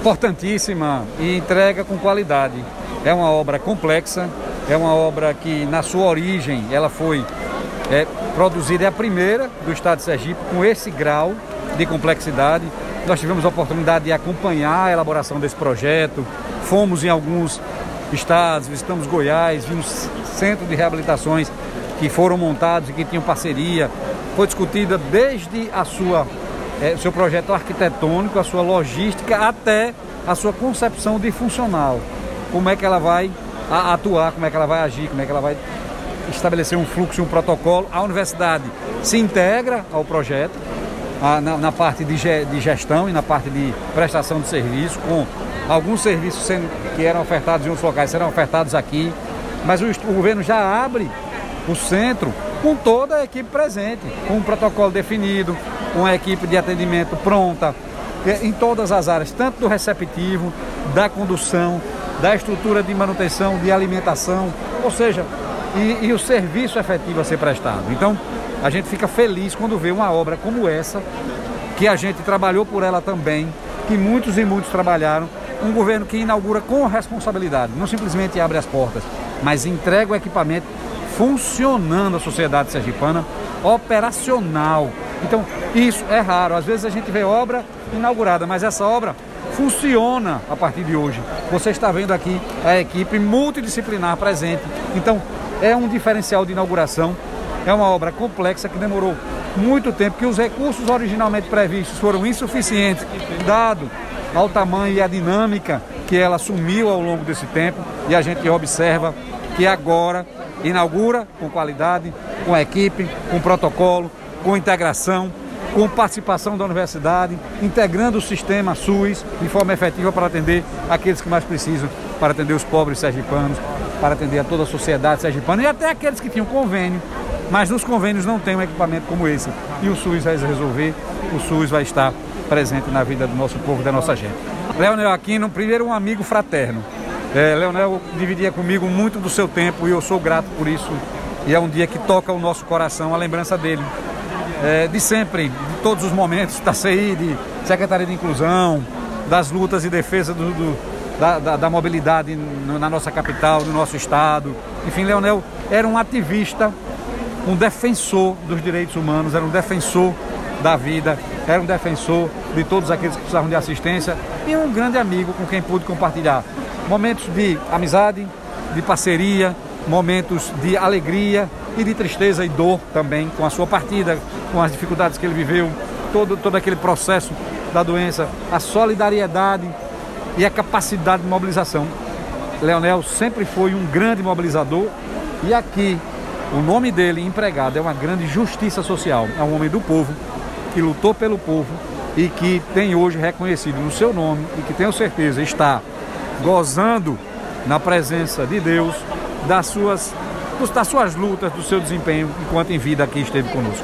Importantíssima e entrega com qualidade. É uma obra complexa, é uma obra que na sua origem ela foi é, produzida, é a primeira do estado de Sergipe com esse grau de complexidade. Nós tivemos a oportunidade de acompanhar a elaboração desse projeto, fomos em alguns estados, visitamos Goiás, vimos centros de reabilitações que foram montados e que tinham parceria. Foi discutida desde a sua é, seu projeto arquitetônico, a sua logística, até a sua concepção de funcional. Como é que ela vai atuar, como é que ela vai agir, como é que ela vai estabelecer um fluxo, um protocolo. A universidade se integra ao projeto a, na, na, parte de, ge, de, gestão e na parte de prestação de serviço, com alguns serviços sendo, que eram ofertados em outros locais serão ofertados aqui. Mas o, o governo já abre o centro com toda a equipe presente, com um protocolo definido, com a equipe de atendimento pronta, é, em todas as áreas, tanto do receptivo, da condução, da estrutura de manutenção, de alimentação, ou seja, e, e, o serviço efetivo a ser prestado. Então, a gente fica feliz quando vê uma obra como essa, que a gente trabalhou por ela também, que muitos e muitos trabalharam, um governo que inaugura com responsabilidade, não simplesmente abre as portas, mas entrega o equipamento funcionando a sociedade sergipana, operacional. Então, isso é raro. Às vezes a gente vê obra inaugurada, mas essa obra funciona a partir de hoje. Você está vendo aqui a equipe multidisciplinar presente. Então, é um diferencial de inauguração. É uma obra complexa que demorou muito tempo, que os recursos originalmente previstos foram insuficientes, dado ao tamanho e à dinâmica que ela assumiu ao longo desse tempo. E a gente observa que agora inaugura com qualidade, com equipe, com protocolo, com integração, com participação da universidade, integrando o sistema SUS de forma efetiva para atender aqueles que mais precisam, para atender os pobres sergipanos, para atender a toda a sociedade sergipana e até aqueles que tinham convênio, mas nos convênios não tem um equipamento como esse. E o SUS vai resolver, o SUS vai estar presente na vida do nosso povo, da nossa gente. Leonel Aquino, primeiro um amigo fraterno. É, Leonel dividia comigo muito do seu tempo e eu sou grato por isso. E é um dia que toca o nosso coração a lembrança dele. É, de sempre, de todos os momentos da CI, de Secretaria de Inclusão, das lutas e defesa do, do, da, da, da, mobilidade na nossa capital, no nosso estado. Enfim, Leonel era um ativista, um defensor dos direitos humanos, era um defensor da vida, era um defensor de todos aqueles que precisavam de assistência e um grande amigo com quem pude compartilhar momentos de amizade, de parceria, momentos de alegria e de tristeza e dor também com a sua partida, com as dificuldades que ele viveu, todo, todo aquele processo da doença, a solidariedade e a capacidade de mobilização. Leonel sempre foi um grande mobilizador e aqui o nome dele empregado é uma grande justiça social, é um homem do povo que lutou pelo povo e que tem hoje reconhecido no seu nome e que tenho certeza está gozando na presença de Deus das suas, das suas lutas, do seu desempenho enquanto em vida aqui esteve conosco.